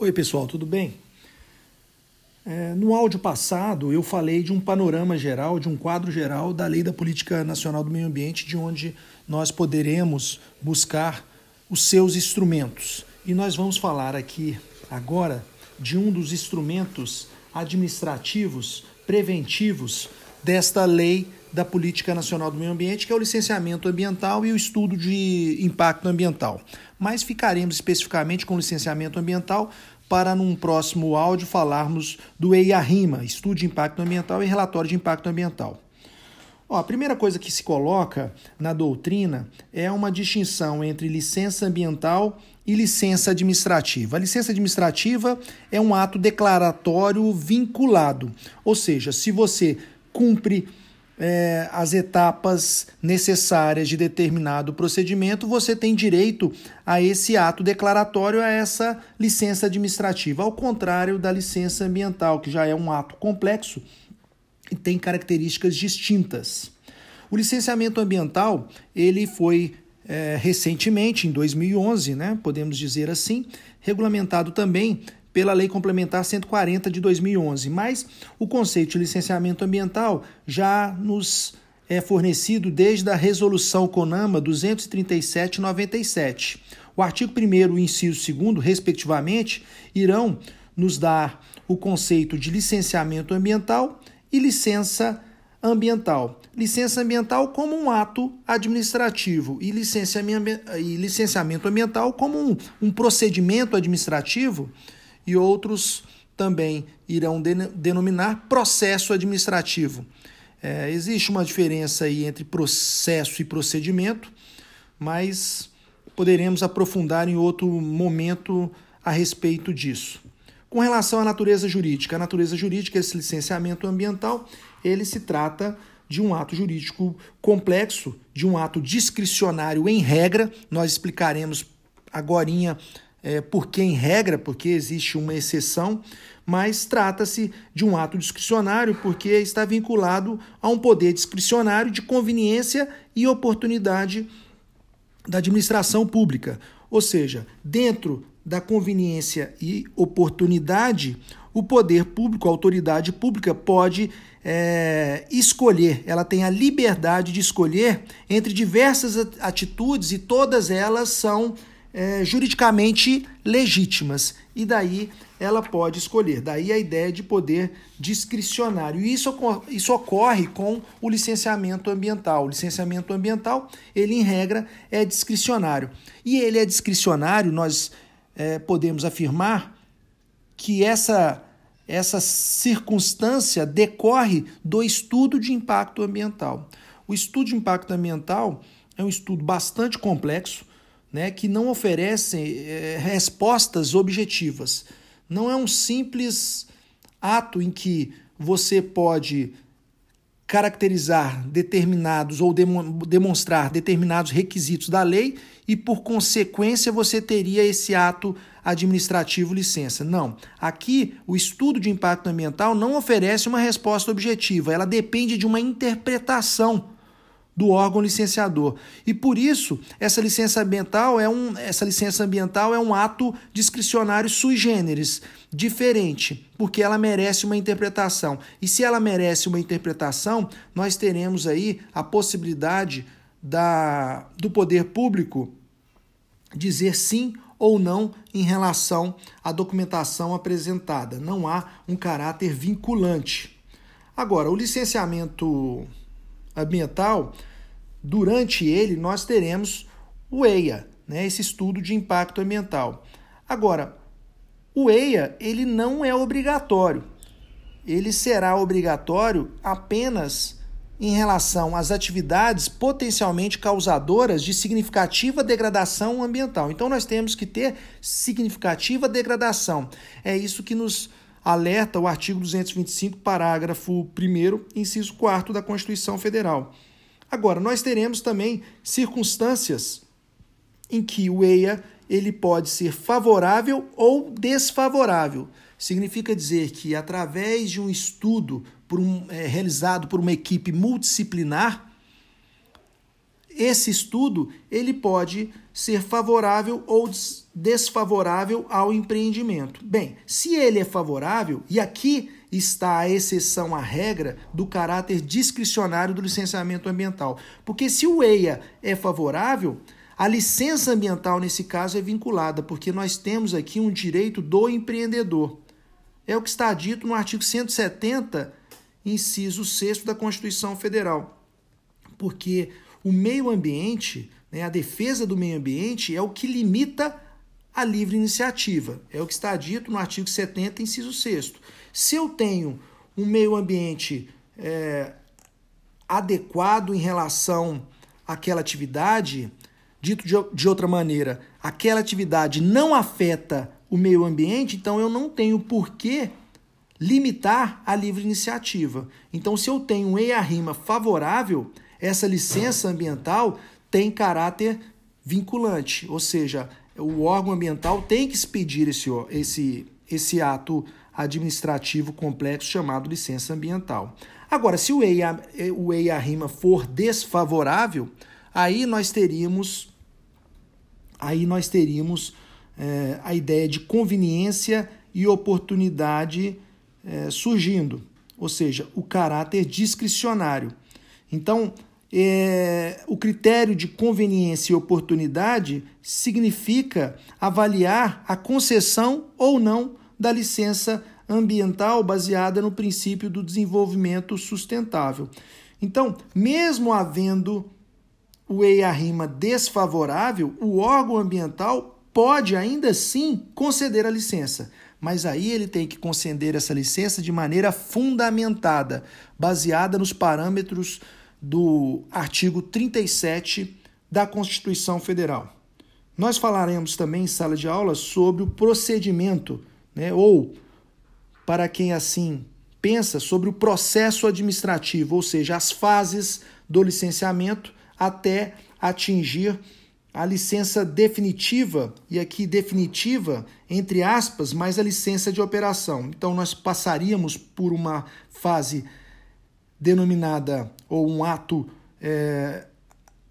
Oi, pessoal, tudo bem? É, no áudio passado, eu falei de um panorama geral, de um quadro geral da Lei da Política Nacional do Meio Ambiente, de onde nós poderemos buscar os seus instrumentos. E nós vamos falar aqui agora de um dos instrumentos administrativos preventivos desta Lei da Política Nacional do Meio Ambiente, que é o licenciamento ambiental e o estudo de impacto ambiental. Mas ficaremos especificamente com licenciamento ambiental para num próximo áudio falarmos do EIA-RIMA, Estudo de Impacto Ambiental e Relatório de Impacto Ambiental. Ó, a primeira coisa que se coloca na doutrina é uma distinção entre licença ambiental e licença administrativa. A licença administrativa é um ato declaratório vinculado, ou seja, se você cumpre é, as etapas necessárias de determinado procedimento, você tem direito a esse ato declaratório, a essa licença administrativa, ao contrário da licença ambiental, que já é um ato complexo e tem características distintas. O licenciamento ambiental ele foi é, recentemente, em 2011, né, podemos dizer assim, regulamentado também pela Lei Complementar 140 de 2011, mas o conceito de licenciamento ambiental já nos é fornecido desde a Resolução CONAMA 237-97. O artigo 1 e o inciso 2, respectivamente, irão nos dar o conceito de licenciamento ambiental e licença ambiental. Licença ambiental como um ato administrativo e licenciamento ambiental como um, um procedimento administrativo e outros também irão denominar processo administrativo. É, existe uma diferença aí entre processo e procedimento, mas poderemos aprofundar em outro momento a respeito disso. Com relação à natureza jurídica, a natureza jurídica, esse licenciamento ambiental, ele se trata de um ato jurídico complexo, de um ato discricionário em regra. Nós explicaremos agora é, porque em regra, porque existe uma exceção, mas trata-se de um ato discricionário porque está vinculado a um poder discricionário de conveniência e oportunidade da administração pública. Ou seja, dentro da conveniência e oportunidade, o poder público, a autoridade pública, pode é, escolher, ela tem a liberdade de escolher entre diversas atitudes e todas elas são é, juridicamente legítimas. E daí ela pode escolher. Daí a ideia de poder discricionário. E isso, isso ocorre com o licenciamento ambiental. O licenciamento ambiental, ele em regra, é discricionário. E ele é discricionário, nós é, podemos afirmar que essa, essa circunstância decorre do estudo de impacto ambiental. O estudo de impacto ambiental é um estudo bastante complexo, né, que não oferecem é, respostas objetivas. Não é um simples ato em que você pode caracterizar determinados ou demonstrar determinados requisitos da lei e, por consequência, você teria esse ato administrativo licença. Não. Aqui, o estudo de impacto ambiental não oferece uma resposta objetiva, ela depende de uma interpretação do órgão licenciador. E por isso, essa licença ambiental é um, essa licença ambiental é um ato discricionário sui generis, diferente, porque ela merece uma interpretação. E se ela merece uma interpretação, nós teremos aí a possibilidade da, do poder público dizer sim ou não em relação à documentação apresentada. Não há um caráter vinculante. Agora, o licenciamento ambiental, durante ele nós teremos o EIA, né, esse estudo de impacto ambiental. Agora, o EIA ele não é obrigatório. Ele será obrigatório apenas em relação às atividades potencialmente causadoras de significativa degradação ambiental. Então nós temos que ter significativa degradação. É isso que nos alerta o artigo 225, parágrafo 1, inciso 4 da Constituição Federal. Agora, nós teremos também circunstâncias em que o EIA ele pode ser favorável ou desfavorável. Significa dizer que, através de um estudo por um, é, realizado por uma equipe multidisciplinar, esse estudo ele pode ser favorável ou desfavorável ao empreendimento. Bem, se ele é favorável, e aqui está a exceção à regra do caráter discricionário do licenciamento ambiental. Porque se o EIA é favorável, a licença ambiental nesse caso é vinculada, porque nós temos aqui um direito do empreendedor. É o que está dito no artigo 170, inciso 6 da Constituição Federal. Porque o meio ambiente, né, a defesa do meio ambiente é o que limita a livre iniciativa. É o que está dito no artigo 70, inciso 6. Se eu tenho um meio ambiente é, adequado em relação àquela atividade, dito de, de outra maneira, aquela atividade não afeta o meio ambiente, então eu não tenho por que limitar a livre iniciativa. Então, se eu tenho um EIA-RIMA favorável, essa licença ambiental tem caráter vinculante, ou seja, o órgão ambiental tem que expedir esse, esse, esse ato administrativo complexo chamado licença ambiental. Agora, se o EIA, o EIA rima for desfavorável, aí nós teríamos aí nós teríamos é, a ideia de conveniência e oportunidade é, surgindo, ou seja, o caráter discricionário. Então, é, o critério de conveniência e oportunidade significa avaliar a concessão ou não da licença ambiental baseada no princípio do desenvolvimento sustentável. Então, mesmo havendo o EIA-RIMA desfavorável, o órgão ambiental pode ainda assim conceder a licença, mas aí ele tem que conceder essa licença de maneira fundamentada, baseada nos parâmetros do artigo 37 da Constituição Federal. Nós falaremos também em sala de aula sobre o procedimento, né, ou, para quem assim pensa, sobre o processo administrativo, ou seja, as fases do licenciamento até atingir a licença definitiva, e aqui definitiva, entre aspas, mais a licença de operação. Então, nós passaríamos por uma fase denominada ou um ato é,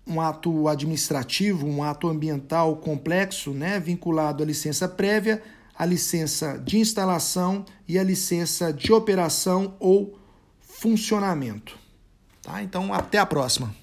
um ato administrativo, um ato ambiental complexo, né, vinculado à licença prévia, à licença de instalação e à licença de operação ou funcionamento. Tá? Então, até a próxima.